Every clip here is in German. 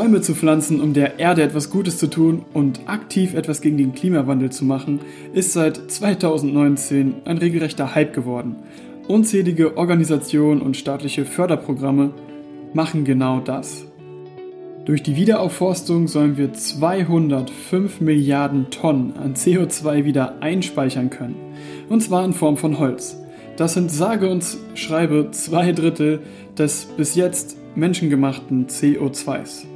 Bäume zu pflanzen, um der Erde etwas Gutes zu tun und aktiv etwas gegen den Klimawandel zu machen, ist seit 2019 ein regelrechter Hype geworden. Unzählige Organisationen und staatliche Förderprogramme machen genau das. Durch die Wiederaufforstung sollen wir 205 Milliarden Tonnen an CO2 wieder einspeichern können. Und zwar in Form von Holz. Das sind sage und schreibe zwei Drittel des bis jetzt menschengemachten CO2s.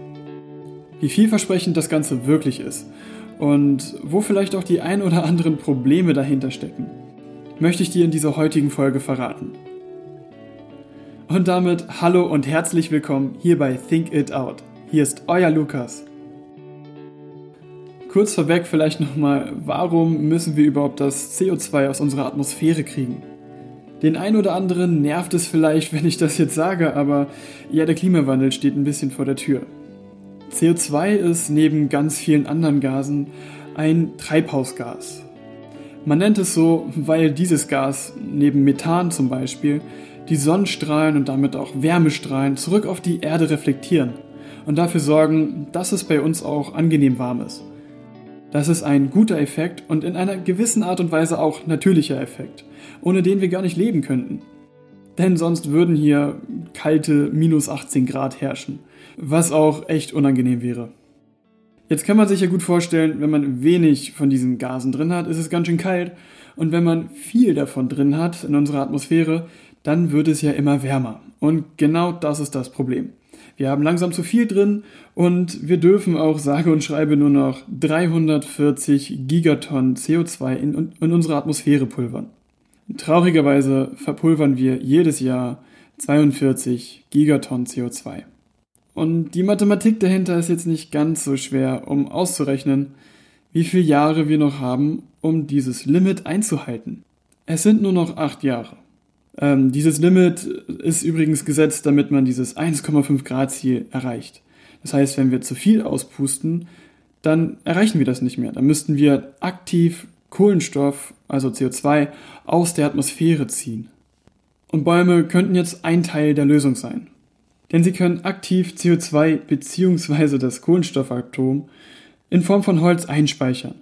Wie vielversprechend das Ganze wirklich ist und wo vielleicht auch die ein oder anderen Probleme dahinter stecken, möchte ich dir in dieser heutigen Folge verraten. Und damit hallo und herzlich willkommen hier bei Think It Out. Hier ist euer Lukas. Kurz vorweg vielleicht nochmal, warum müssen wir überhaupt das CO2 aus unserer Atmosphäre kriegen? Den einen oder anderen nervt es vielleicht, wenn ich das jetzt sage, aber ja, der Klimawandel steht ein bisschen vor der Tür. CO2 ist neben ganz vielen anderen Gasen ein Treibhausgas. Man nennt es so, weil dieses Gas neben Methan zum Beispiel die Sonnenstrahlen und damit auch Wärmestrahlen zurück auf die Erde reflektieren und dafür sorgen, dass es bei uns auch angenehm warm ist. Das ist ein guter Effekt und in einer gewissen Art und Weise auch natürlicher Effekt, ohne den wir gar nicht leben könnten. Denn sonst würden hier kalte minus 18 Grad herrschen, was auch echt unangenehm wäre. Jetzt kann man sich ja gut vorstellen, wenn man wenig von diesen Gasen drin hat, ist es ganz schön kalt und wenn man viel davon drin hat in unserer Atmosphäre, dann wird es ja immer wärmer. Und genau das ist das Problem. Wir haben langsam zu viel drin und wir dürfen auch sage und schreibe nur noch 340 Gigatonnen CO2 in, in unsere Atmosphäre pulvern. Traurigerweise verpulvern wir jedes Jahr 42 Gigatonnen CO2. Und die Mathematik dahinter ist jetzt nicht ganz so schwer, um auszurechnen, wie viele Jahre wir noch haben, um dieses Limit einzuhalten. Es sind nur noch acht Jahre. Ähm, dieses Limit ist übrigens gesetzt, damit man dieses 1,5 Grad Ziel erreicht. Das heißt, wenn wir zu viel auspusten, dann erreichen wir das nicht mehr. Dann müssten wir aktiv Kohlenstoff, also CO2, aus der Atmosphäre ziehen. Und Bäume könnten jetzt ein Teil der Lösung sein. Denn sie können aktiv CO2 bzw. das Kohlenstoffatom in Form von Holz einspeichern.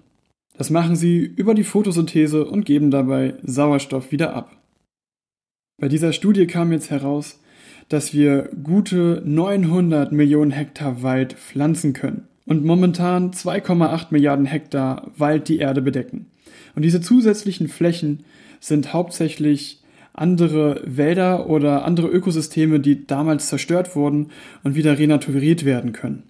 Das machen sie über die Photosynthese und geben dabei Sauerstoff wieder ab. Bei dieser Studie kam jetzt heraus, dass wir gute 900 Millionen Hektar Wald pflanzen können und momentan 2,8 Milliarden Hektar Wald die Erde bedecken. Und diese zusätzlichen Flächen sind hauptsächlich andere Wälder oder andere Ökosysteme, die damals zerstört wurden und wieder renaturiert werden können.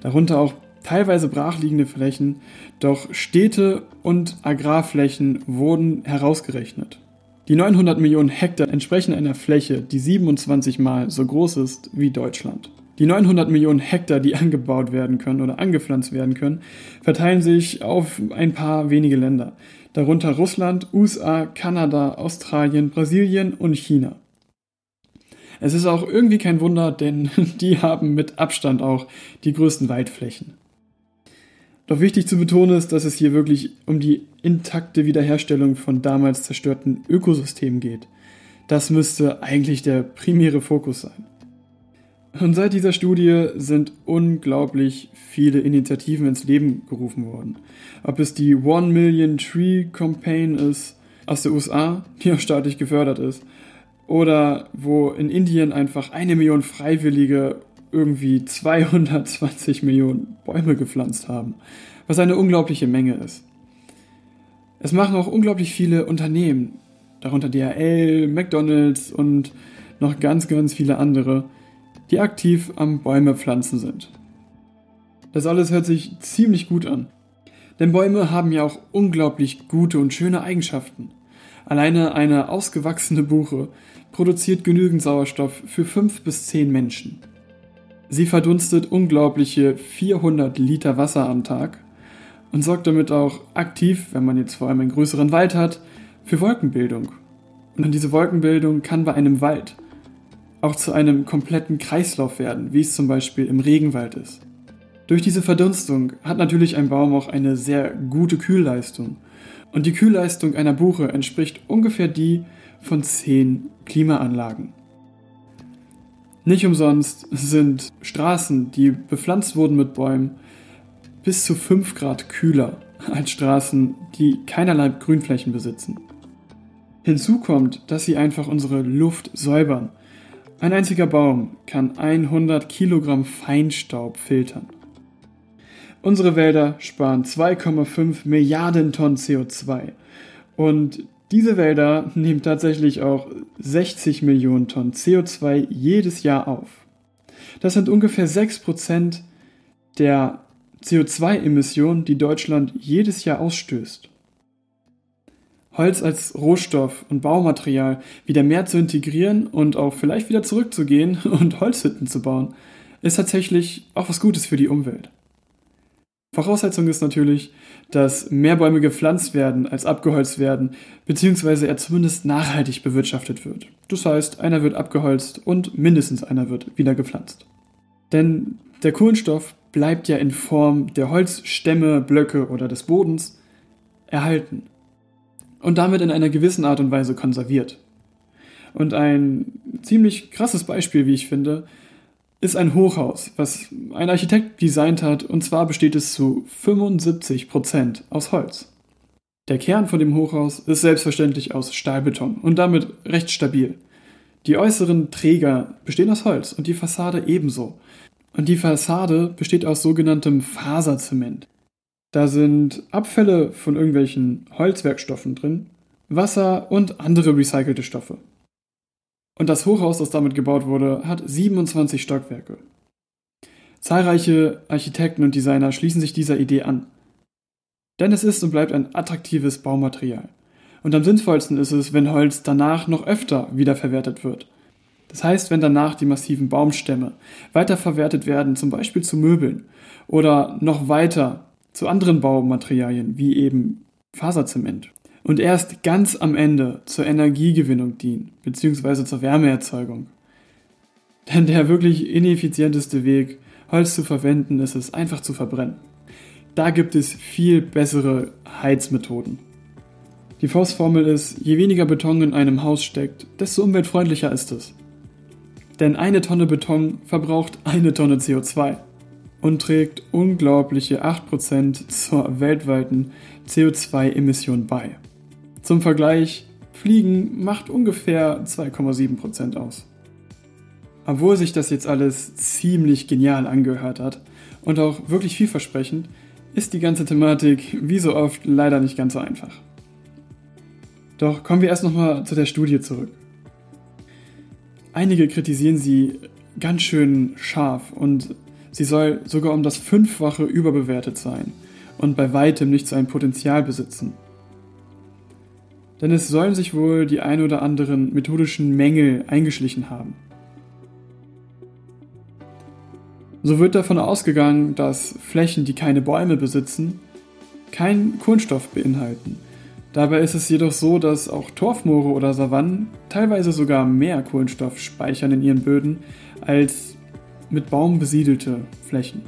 Darunter auch teilweise brachliegende Flächen, doch Städte und Agrarflächen wurden herausgerechnet. Die 900 Millionen Hektar entsprechen einer Fläche, die 27 mal so groß ist wie Deutschland. Die 900 Millionen Hektar, die angebaut werden können oder angepflanzt werden können, verteilen sich auf ein paar wenige Länder, darunter Russland, USA, Kanada, Australien, Brasilien und China. Es ist auch irgendwie kein Wunder, denn die haben mit Abstand auch die größten Waldflächen. Doch wichtig zu betonen ist, dass es hier wirklich um die intakte Wiederherstellung von damals zerstörten Ökosystemen geht. Das müsste eigentlich der primäre Fokus sein. Und seit dieser Studie sind unglaublich viele Initiativen ins Leben gerufen worden. Ob es die One Million Tree Campaign ist aus der USA, die auch staatlich gefördert ist, oder wo in Indien einfach eine Million Freiwillige irgendwie 220 Millionen Bäume gepflanzt haben, was eine unglaubliche Menge ist. Es machen auch unglaublich viele Unternehmen, darunter DHL, McDonald's und noch ganz, ganz viele andere, die aktiv am Bäume pflanzen sind. Das alles hört sich ziemlich gut an. Denn Bäume haben ja auch unglaublich gute und schöne Eigenschaften. Alleine eine ausgewachsene Buche produziert genügend Sauerstoff für fünf bis zehn Menschen. Sie verdunstet unglaubliche 400 Liter Wasser am Tag und sorgt damit auch aktiv, wenn man jetzt vor allem einen größeren Wald hat, für Wolkenbildung. Und diese Wolkenbildung kann bei einem Wald auch zu einem kompletten Kreislauf werden, wie es zum Beispiel im Regenwald ist. Durch diese Verdunstung hat natürlich ein Baum auch eine sehr gute Kühlleistung. Und die Kühlleistung einer Buche entspricht ungefähr die von 10 Klimaanlagen. Nicht umsonst sind Straßen, die bepflanzt wurden mit Bäumen, bis zu 5 Grad kühler als Straßen, die keinerlei Grünflächen besitzen. Hinzu kommt, dass sie einfach unsere Luft säubern. Ein einziger Baum kann 100 Kilogramm Feinstaub filtern. Unsere Wälder sparen 2,5 Milliarden Tonnen CO2 und diese Wälder nehmen tatsächlich auch 60 Millionen Tonnen CO2 jedes Jahr auf. Das sind ungefähr 6% der CO2-Emissionen, die Deutschland jedes Jahr ausstößt. Holz als Rohstoff und Baumaterial wieder mehr zu integrieren und auch vielleicht wieder zurückzugehen und Holzhütten zu bauen, ist tatsächlich auch was Gutes für die Umwelt. Voraussetzung ist natürlich, dass mehr Bäume gepflanzt werden, als abgeholzt werden, beziehungsweise er zumindest nachhaltig bewirtschaftet wird. Das heißt, einer wird abgeholzt und mindestens einer wird wieder gepflanzt. Denn der Kohlenstoff bleibt ja in Form der Holzstämme, Blöcke oder des Bodens erhalten und damit in einer gewissen Art und Weise konserviert. Und ein ziemlich krasses Beispiel, wie ich finde, ist ein Hochhaus, was ein Architekt designt hat, und zwar besteht es zu 75% aus Holz. Der Kern von dem Hochhaus ist selbstverständlich aus Stahlbeton und damit recht stabil. Die äußeren Träger bestehen aus Holz und die Fassade ebenso. Und die Fassade besteht aus sogenanntem Faserzement. Da sind Abfälle von irgendwelchen Holzwerkstoffen drin, Wasser und andere recycelte Stoffe. Und das Hochhaus, das damit gebaut wurde, hat 27 Stockwerke. Zahlreiche Architekten und Designer schließen sich dieser Idee an. Denn es ist und bleibt ein attraktives Baumaterial. Und am sinnvollsten ist es, wenn Holz danach noch öfter wiederverwertet wird. Das heißt, wenn danach die massiven Baumstämme weiterverwertet werden, zum Beispiel zu Möbeln oder noch weiter zu anderen Baumaterialien wie eben Faserzement und erst ganz am Ende zur Energiegewinnung dienen, beziehungsweise zur Wärmeerzeugung. Denn der wirklich ineffizienteste Weg, Holz zu verwenden, ist es einfach zu verbrennen. Da gibt es viel bessere Heizmethoden. Die Faustformel ist, je weniger Beton in einem Haus steckt, desto umweltfreundlicher ist es. Denn eine Tonne Beton verbraucht eine Tonne CO2 und trägt unglaubliche 8% zur weltweiten CO2-Emission bei. Zum Vergleich, Fliegen macht ungefähr 2,7% aus. Obwohl sich das jetzt alles ziemlich genial angehört hat und auch wirklich vielversprechend, ist die ganze Thematik wie so oft leider nicht ganz so einfach. Doch kommen wir erst nochmal zu der Studie zurück. Einige kritisieren sie ganz schön scharf und sie soll sogar um das Fünffache überbewertet sein und bei weitem nicht sein Potenzial besitzen denn es sollen sich wohl die ein oder anderen methodischen Mängel eingeschlichen haben. So wird davon ausgegangen, dass Flächen, die keine Bäume besitzen, keinen Kohlenstoff beinhalten. Dabei ist es jedoch so, dass auch Torfmoore oder Savannen teilweise sogar mehr Kohlenstoff speichern in ihren Böden als mit Baum besiedelte Flächen.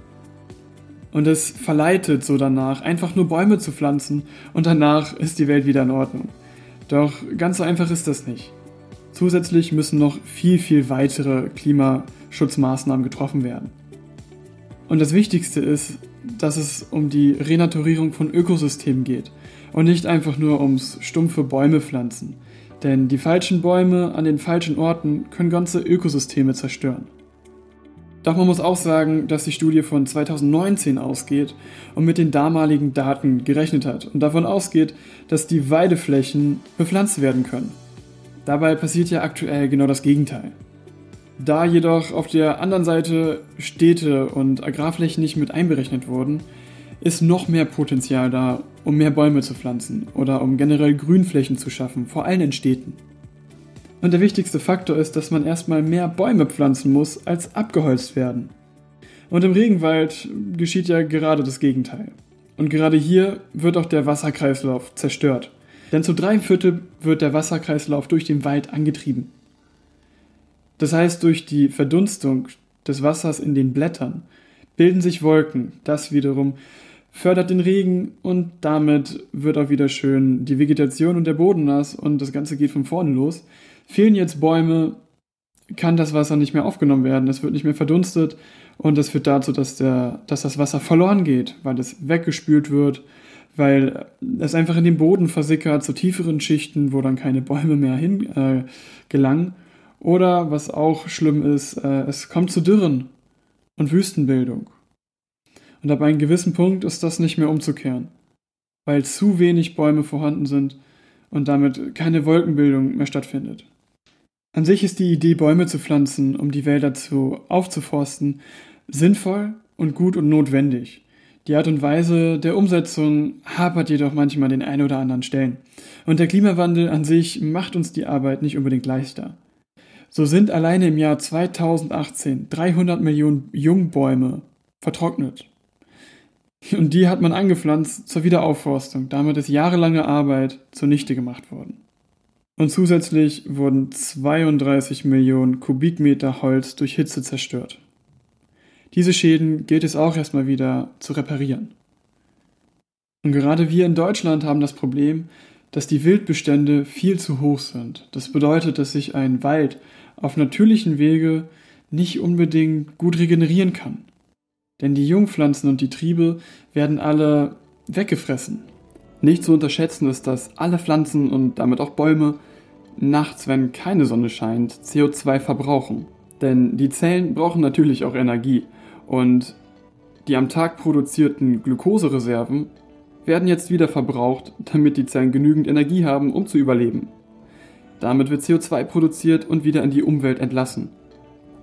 Und es verleitet so danach, einfach nur Bäume zu pflanzen und danach ist die Welt wieder in Ordnung. Doch ganz so einfach ist das nicht. Zusätzlich müssen noch viel, viel weitere Klimaschutzmaßnahmen getroffen werden. Und das Wichtigste ist, dass es um die Renaturierung von Ökosystemen geht und nicht einfach nur ums stumpfe Bäume pflanzen. Denn die falschen Bäume an den falschen Orten können ganze Ökosysteme zerstören. Doch man muss auch sagen, dass die Studie von 2019 ausgeht und mit den damaligen Daten gerechnet hat und davon ausgeht, dass die Weideflächen bepflanzt werden können. Dabei passiert ja aktuell genau das Gegenteil. Da jedoch auf der anderen Seite Städte und Agrarflächen nicht mit einberechnet wurden, ist noch mehr Potenzial da, um mehr Bäume zu pflanzen oder um generell Grünflächen zu schaffen, vor allem in Städten. Und der wichtigste Faktor ist, dass man erstmal mehr Bäume pflanzen muss, als abgeholzt werden. Und im Regenwald geschieht ja gerade das Gegenteil. Und gerade hier wird auch der Wasserkreislauf zerstört. Denn zu drei Viertel wird der Wasserkreislauf durch den Wald angetrieben. Das heißt, durch die Verdunstung des Wassers in den Blättern bilden sich Wolken. Das wiederum fördert den Regen und damit wird auch wieder schön die Vegetation und der Boden nass und das Ganze geht von vorne los. Fehlen jetzt Bäume, kann das Wasser nicht mehr aufgenommen werden, es wird nicht mehr verdunstet und das führt dazu, dass, der, dass das Wasser verloren geht, weil es weggespült wird, weil es einfach in den Boden versickert zu tieferen Schichten, wo dann keine Bäume mehr hin äh, gelangen. Oder was auch schlimm ist, äh, es kommt zu Dürren und Wüstenbildung. Und ab einem gewissen Punkt ist das nicht mehr umzukehren, weil zu wenig Bäume vorhanden sind und damit keine Wolkenbildung mehr stattfindet. An sich ist die Idee, Bäume zu pflanzen, um die Wälder zu aufzuforsten, sinnvoll und gut und notwendig. Die Art und Weise der Umsetzung hapert jedoch manchmal an den ein oder anderen Stellen. Und der Klimawandel an sich macht uns die Arbeit nicht unbedingt leichter. So sind alleine im Jahr 2018 300 Millionen Jungbäume vertrocknet. Und die hat man angepflanzt zur Wiederaufforstung. Damit ist jahrelange Arbeit zunichte gemacht worden. Und zusätzlich wurden 32 Millionen Kubikmeter Holz durch Hitze zerstört. Diese Schäden gilt es auch erstmal wieder zu reparieren. Und gerade wir in Deutschland haben das Problem, dass die Wildbestände viel zu hoch sind. Das bedeutet, dass sich ein Wald auf natürlichen Wege nicht unbedingt gut regenerieren kann. Denn die Jungpflanzen und die Triebe werden alle weggefressen. Nicht zu unterschätzen ist, dass alle Pflanzen und damit auch Bäume nachts, wenn keine Sonne scheint, CO2 verbrauchen. Denn die Zellen brauchen natürlich auch Energie und die am Tag produzierten Glukosereserven werden jetzt wieder verbraucht, damit die Zellen genügend Energie haben, um zu überleben. Damit wird CO2 produziert und wieder in die Umwelt entlassen.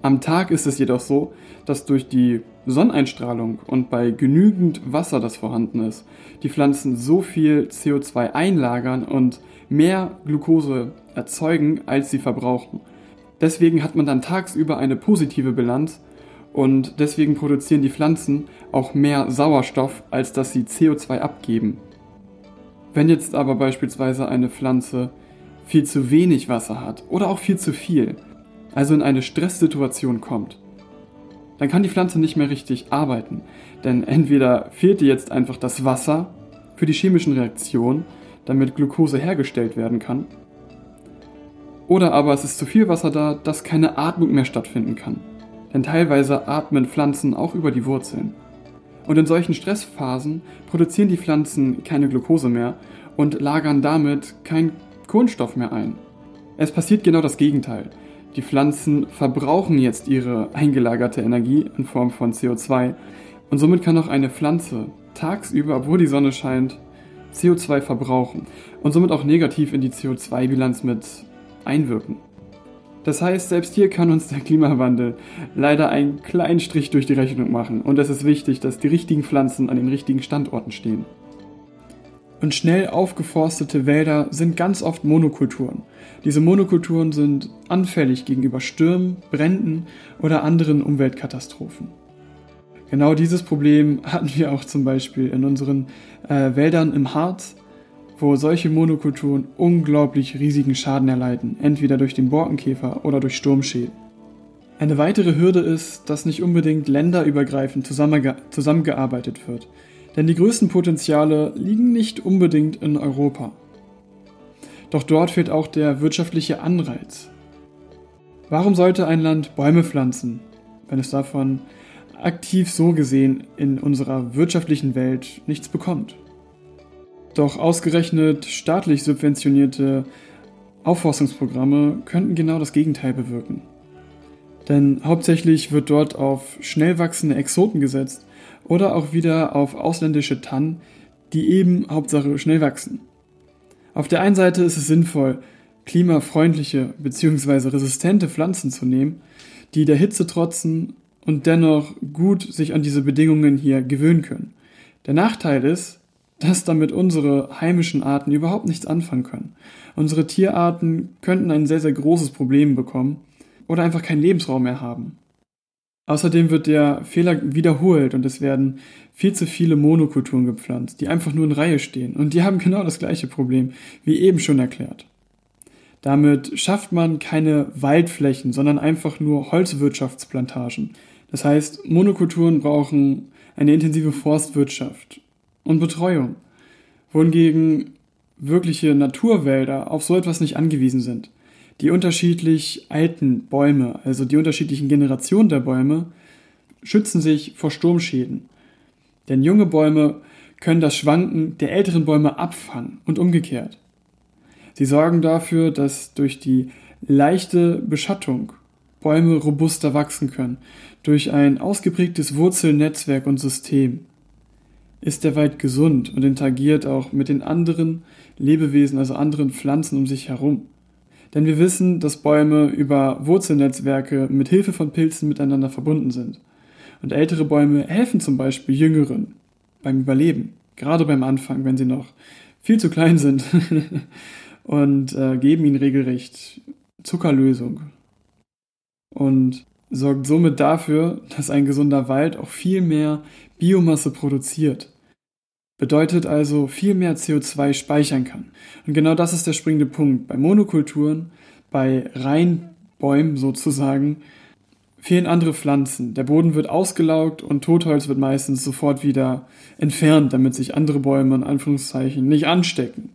Am Tag ist es jedoch so, dass durch die Sonneneinstrahlung und bei genügend Wasser, das vorhanden ist, die Pflanzen so viel CO2 einlagern und mehr Glucose erzeugen, als sie verbrauchen. Deswegen hat man dann tagsüber eine positive Bilanz und deswegen produzieren die Pflanzen auch mehr Sauerstoff, als dass sie CO2 abgeben. Wenn jetzt aber beispielsweise eine Pflanze viel zu wenig Wasser hat oder auch viel zu viel, also in eine Stresssituation kommt, dann kann die Pflanze nicht mehr richtig arbeiten. Denn entweder fehlt ihr jetzt einfach das Wasser für die chemischen Reaktionen, damit Glucose hergestellt werden kann, oder aber es ist zu viel Wasser da, dass keine Atmung mehr stattfinden kann. Denn teilweise atmen Pflanzen auch über die Wurzeln. Und in solchen Stressphasen produzieren die Pflanzen keine Glucose mehr und lagern damit keinen Kohlenstoff mehr ein. Es passiert genau das Gegenteil. Die Pflanzen verbrauchen jetzt ihre eingelagerte Energie in Form von CO2 und somit kann auch eine Pflanze tagsüber, obwohl die Sonne scheint, CO2 verbrauchen und somit auch negativ in die CO2-Bilanz mit einwirken. Das heißt, selbst hier kann uns der Klimawandel leider einen kleinen Strich durch die Rechnung machen und es ist wichtig, dass die richtigen Pflanzen an den richtigen Standorten stehen. Und schnell aufgeforstete Wälder sind ganz oft Monokulturen. Diese Monokulturen sind anfällig gegenüber Stürmen, Bränden oder anderen Umweltkatastrophen. Genau dieses Problem hatten wir auch zum Beispiel in unseren äh, Wäldern im Harz, wo solche Monokulturen unglaublich riesigen Schaden erleiden, entweder durch den Borkenkäfer oder durch Sturmschäden. Eine weitere Hürde ist, dass nicht unbedingt länderübergreifend zusammenge zusammengearbeitet wird. Denn die größten Potenziale liegen nicht unbedingt in Europa. Doch dort fehlt auch der wirtschaftliche Anreiz. Warum sollte ein Land Bäume pflanzen, wenn es davon aktiv so gesehen in unserer wirtschaftlichen Welt nichts bekommt? Doch ausgerechnet staatlich subventionierte Aufforstungsprogramme könnten genau das Gegenteil bewirken. Denn hauptsächlich wird dort auf schnell wachsende Exoten gesetzt oder auch wieder auf ausländische Tannen, die eben Hauptsache schnell wachsen. Auf der einen Seite ist es sinnvoll, klimafreundliche bzw. resistente Pflanzen zu nehmen, die der Hitze trotzen und dennoch gut sich an diese Bedingungen hier gewöhnen können. Der Nachteil ist, dass damit unsere heimischen Arten überhaupt nichts anfangen können. Unsere Tierarten könnten ein sehr, sehr großes Problem bekommen oder einfach keinen Lebensraum mehr haben. Außerdem wird der Fehler wiederholt und es werden viel zu viele Monokulturen gepflanzt, die einfach nur in Reihe stehen. Und die haben genau das gleiche Problem, wie eben schon erklärt. Damit schafft man keine Waldflächen, sondern einfach nur Holzwirtschaftsplantagen. Das heißt, Monokulturen brauchen eine intensive Forstwirtschaft und Betreuung, wohingegen wirkliche Naturwälder auf so etwas nicht angewiesen sind. Die unterschiedlich alten Bäume, also die unterschiedlichen Generationen der Bäume, schützen sich vor Sturmschäden. Denn junge Bäume können das Schwanken der älteren Bäume abfangen und umgekehrt. Sie sorgen dafür, dass durch die leichte Beschattung Bäume robuster wachsen können. Durch ein ausgeprägtes Wurzelnetzwerk und System ist der Wald gesund und interagiert auch mit den anderen Lebewesen, also anderen Pflanzen um sich herum. Denn wir wissen, dass Bäume über Wurzelnetzwerke mit Hilfe von Pilzen miteinander verbunden sind. Und ältere Bäume helfen zum Beispiel Jüngeren beim Überleben, gerade beim Anfang, wenn sie noch viel zu klein sind und äh, geben ihnen regelrecht Zuckerlösung und sorgt somit dafür, dass ein gesunder Wald auch viel mehr Biomasse produziert. Bedeutet also viel mehr CO2 speichern kann. Und genau das ist der springende Punkt. Bei Monokulturen, bei Reinbäumen sozusagen, fehlen andere Pflanzen. Der Boden wird ausgelaugt und Totholz wird meistens sofort wieder entfernt, damit sich andere Bäume in Anführungszeichen nicht anstecken.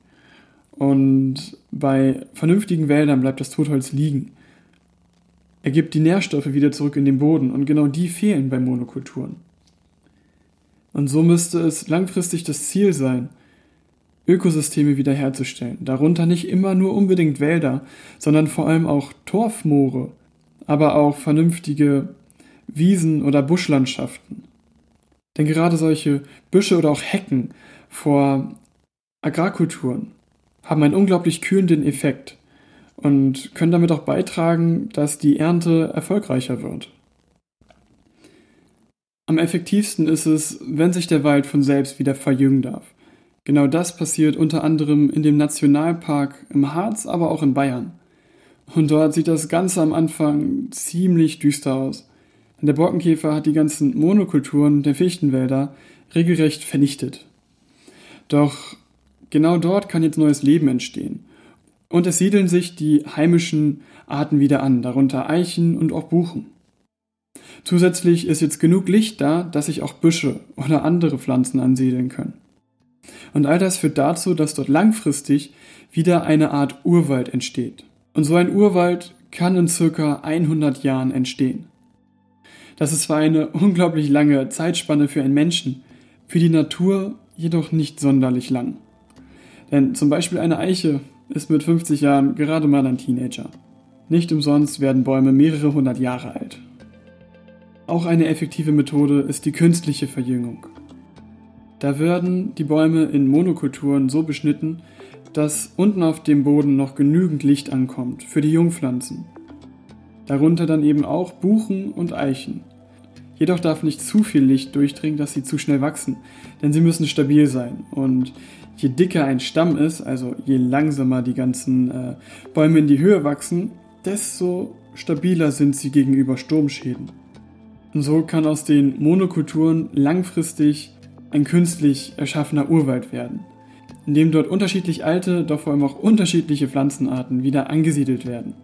Und bei vernünftigen Wäldern bleibt das Totholz liegen. Er gibt die Nährstoffe wieder zurück in den Boden und genau die fehlen bei Monokulturen. Und so müsste es langfristig das Ziel sein, Ökosysteme wiederherzustellen, darunter nicht immer nur unbedingt Wälder, sondern vor allem auch Torfmoore, aber auch vernünftige Wiesen oder Buschlandschaften. Denn gerade solche Büsche oder auch Hecken vor Agrarkulturen haben einen unglaublich kühlenden Effekt und können damit auch beitragen, dass die Ernte erfolgreicher wird. Am effektivsten ist es, wenn sich der Wald von selbst wieder verjüngen darf. Genau das passiert unter anderem in dem Nationalpark im Harz, aber auch in Bayern. Und dort sieht das Ganze am Anfang ziemlich düster aus. Der Borkenkäfer hat die ganzen Monokulturen der Fichtenwälder regelrecht vernichtet. Doch genau dort kann jetzt neues Leben entstehen. Und es siedeln sich die heimischen Arten wieder an, darunter Eichen und auch Buchen. Zusätzlich ist jetzt genug Licht da, dass sich auch Büsche oder andere Pflanzen ansiedeln können. Und all das führt dazu, dass dort langfristig wieder eine Art Urwald entsteht. Und so ein Urwald kann in circa 100 Jahren entstehen. Das ist zwar eine unglaublich lange Zeitspanne für einen Menschen, für die Natur jedoch nicht sonderlich lang. Denn zum Beispiel eine Eiche ist mit 50 Jahren gerade mal ein Teenager. Nicht umsonst werden Bäume mehrere hundert Jahre alt. Auch eine effektive Methode ist die künstliche Verjüngung. Da werden die Bäume in Monokulturen so beschnitten, dass unten auf dem Boden noch genügend Licht ankommt für die Jungpflanzen. Darunter dann eben auch Buchen und Eichen. Jedoch darf nicht zu viel Licht durchdringen, dass sie zu schnell wachsen, denn sie müssen stabil sein. Und je dicker ein Stamm ist, also je langsamer die ganzen äh, Bäume in die Höhe wachsen, desto stabiler sind sie gegenüber Sturmschäden. Und so kann aus den Monokulturen langfristig ein künstlich erschaffener Urwald werden, in dem dort unterschiedlich alte, doch vor allem auch unterschiedliche Pflanzenarten wieder angesiedelt werden.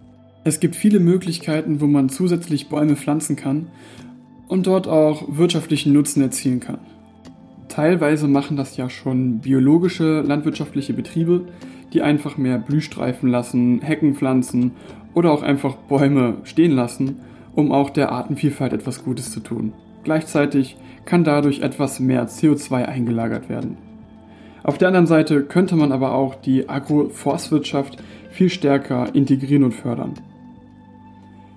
Es gibt viele Möglichkeiten, wo man zusätzlich Bäume pflanzen kann und dort auch wirtschaftlichen Nutzen erzielen kann. Teilweise machen das ja schon biologische landwirtschaftliche Betriebe, die einfach mehr Blühstreifen lassen, Hecken pflanzen oder auch einfach Bäume stehen lassen, um auch der Artenvielfalt etwas Gutes zu tun. Gleichzeitig kann dadurch etwas mehr CO2 eingelagert werden. Auf der anderen Seite könnte man aber auch die Agroforstwirtschaft viel stärker integrieren und fördern.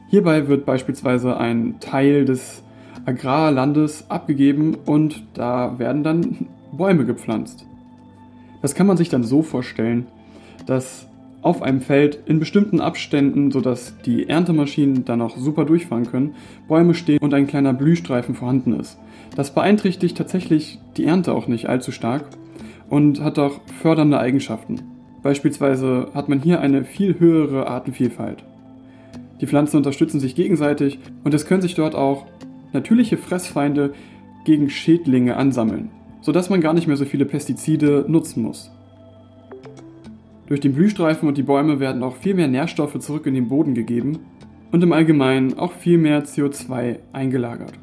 Hierbei wird beispielsweise ein Teil des Agrarlandes abgegeben und da werden dann Bäume gepflanzt. Das kann man sich dann so vorstellen, dass auf einem Feld in bestimmten Abständen, sodass die Erntemaschinen dann auch super durchfahren können, Bäume stehen und ein kleiner Blühstreifen vorhanden ist. Das beeinträchtigt tatsächlich die Ernte auch nicht allzu stark und hat auch fördernde Eigenschaften. Beispielsweise hat man hier eine viel höhere Artenvielfalt. Die Pflanzen unterstützen sich gegenseitig und es können sich dort auch natürliche Fressfeinde gegen Schädlinge ansammeln, sodass man gar nicht mehr so viele Pestizide nutzen muss. Durch den Blühstreifen und die Bäume werden auch viel mehr Nährstoffe zurück in den Boden gegeben und im Allgemeinen auch viel mehr CO2 eingelagert.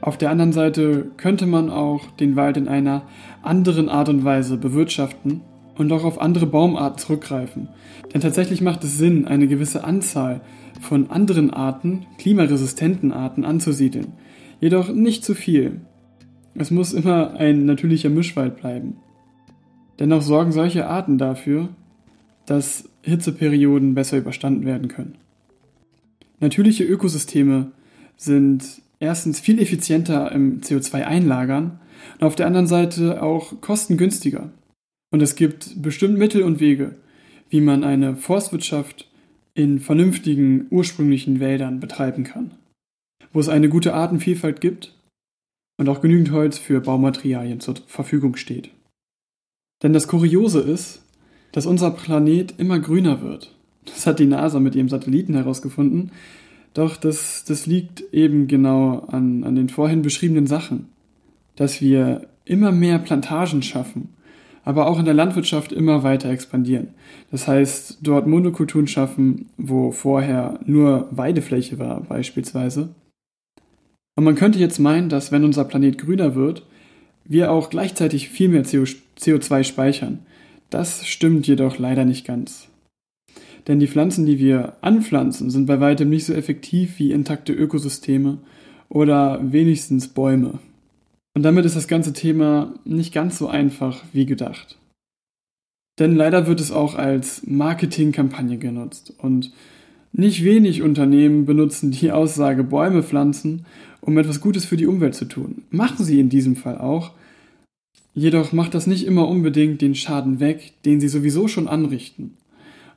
Auf der anderen Seite könnte man auch den Wald in einer anderen Art und Weise bewirtschaften und auch auf andere Baumarten zurückgreifen. Denn tatsächlich macht es Sinn, eine gewisse Anzahl von anderen Arten, klimaresistenten Arten anzusiedeln. Jedoch nicht zu viel. Es muss immer ein natürlicher Mischwald bleiben. Dennoch sorgen solche Arten dafür, dass Hitzeperioden besser überstanden werden können. Natürliche Ökosysteme sind erstens viel effizienter im CO2-Einlagern und auf der anderen Seite auch kostengünstiger. Und es gibt bestimmt Mittel und Wege, wie man eine Forstwirtschaft in vernünftigen ursprünglichen Wäldern betreiben kann, wo es eine gute Artenvielfalt gibt und auch genügend Holz für Baumaterialien zur Verfügung steht. Denn das Kuriose ist, dass unser Planet immer grüner wird. Das hat die NASA mit ihrem Satelliten herausgefunden. Doch das, das liegt eben genau an, an den vorhin beschriebenen Sachen. Dass wir immer mehr Plantagen schaffen, aber auch in der Landwirtschaft immer weiter expandieren. Das heißt, dort Monokulturen schaffen, wo vorher nur Weidefläche war, beispielsweise. Und man könnte jetzt meinen, dass wenn unser Planet grüner wird, wir auch gleichzeitig viel mehr CO2 speichern. Das stimmt jedoch leider nicht ganz. Denn die Pflanzen, die wir anpflanzen, sind bei weitem nicht so effektiv wie intakte Ökosysteme oder wenigstens Bäume. Und damit ist das ganze Thema nicht ganz so einfach wie gedacht. Denn leider wird es auch als Marketingkampagne genutzt und nicht wenig Unternehmen benutzen die Aussage Bäume pflanzen, um etwas Gutes für die Umwelt zu tun. Machen sie in diesem Fall auch, jedoch macht das nicht immer unbedingt den Schaden weg, den sie sowieso schon anrichten.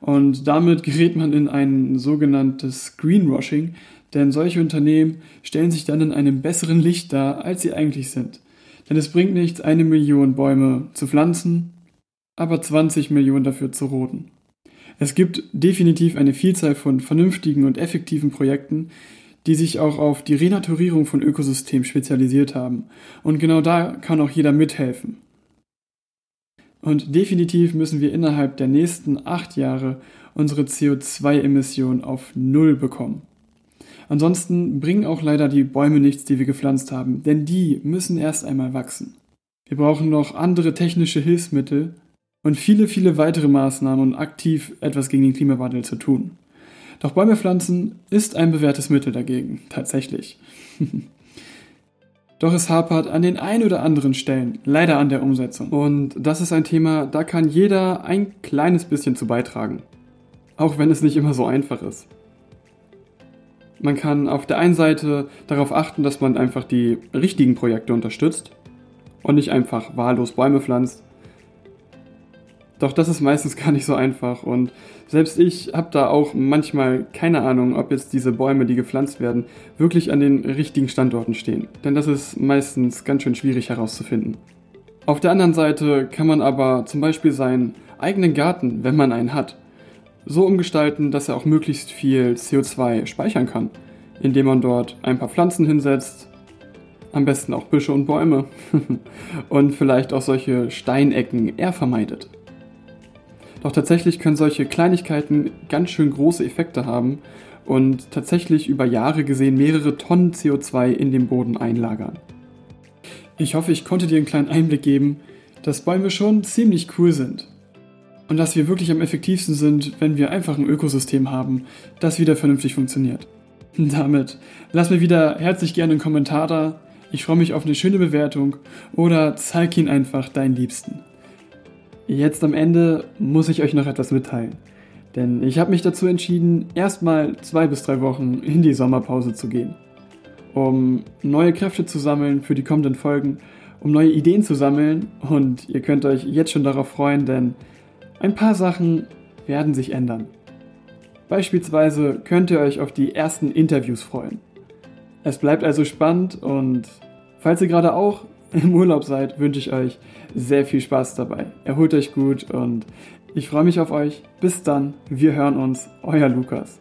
Und damit gerät man in ein sogenanntes Greenwashing, denn solche Unternehmen stellen sich dann in einem besseren Licht dar, als sie eigentlich sind. Denn es bringt nichts, eine Million Bäume zu pflanzen, aber 20 Millionen dafür zu roden. Es gibt definitiv eine Vielzahl von vernünftigen und effektiven Projekten, die sich auch auf die Renaturierung von Ökosystemen spezialisiert haben. Und genau da kann auch jeder mithelfen. Und definitiv müssen wir innerhalb der nächsten acht Jahre unsere CO2-Emissionen auf Null bekommen. Ansonsten bringen auch leider die Bäume nichts, die wir gepflanzt haben, denn die müssen erst einmal wachsen. Wir brauchen noch andere technische Hilfsmittel und viele, viele weitere Maßnahmen, um aktiv etwas gegen den Klimawandel zu tun. Doch Bäume pflanzen ist ein bewährtes Mittel dagegen, tatsächlich. Doch es hapert an den ein oder anderen Stellen leider an der Umsetzung. Und das ist ein Thema, da kann jeder ein kleines bisschen zu beitragen. Auch wenn es nicht immer so einfach ist. Man kann auf der einen Seite darauf achten, dass man einfach die richtigen Projekte unterstützt und nicht einfach wahllos Bäume pflanzt. Doch das ist meistens gar nicht so einfach und selbst ich habe da auch manchmal keine Ahnung, ob jetzt diese Bäume, die gepflanzt werden, wirklich an den richtigen Standorten stehen. Denn das ist meistens ganz schön schwierig herauszufinden. Auf der anderen Seite kann man aber zum Beispiel seinen eigenen Garten, wenn man einen hat, so umgestalten, dass er auch möglichst viel CO2 speichern kann, indem man dort ein paar Pflanzen hinsetzt, am besten auch Büsche und Bäume und vielleicht auch solche Steinecken eher vermeidet. Doch tatsächlich können solche Kleinigkeiten ganz schön große Effekte haben und tatsächlich über Jahre gesehen mehrere Tonnen CO2 in den Boden einlagern. Ich hoffe, ich konnte dir einen kleinen Einblick geben, dass Bäume schon ziemlich cool sind und dass wir wirklich am effektivsten sind, wenn wir einfach ein Ökosystem haben, das wieder vernünftig funktioniert. Damit lass mir wieder herzlich gerne einen Kommentar da. Ich freue mich auf eine schöne Bewertung oder zeig ihn einfach deinen Liebsten. Jetzt am Ende muss ich euch noch etwas mitteilen. Denn ich habe mich dazu entschieden, erstmal zwei bis drei Wochen in die Sommerpause zu gehen. Um neue Kräfte zu sammeln für die kommenden Folgen, um neue Ideen zu sammeln und ihr könnt euch jetzt schon darauf freuen, denn ein paar Sachen werden sich ändern. Beispielsweise könnt ihr euch auf die ersten Interviews freuen. Es bleibt also spannend und falls ihr gerade auch im Urlaub seid, wünsche ich euch sehr viel Spaß dabei. Erholt euch gut und ich freue mich auf euch. Bis dann, wir hören uns, euer Lukas.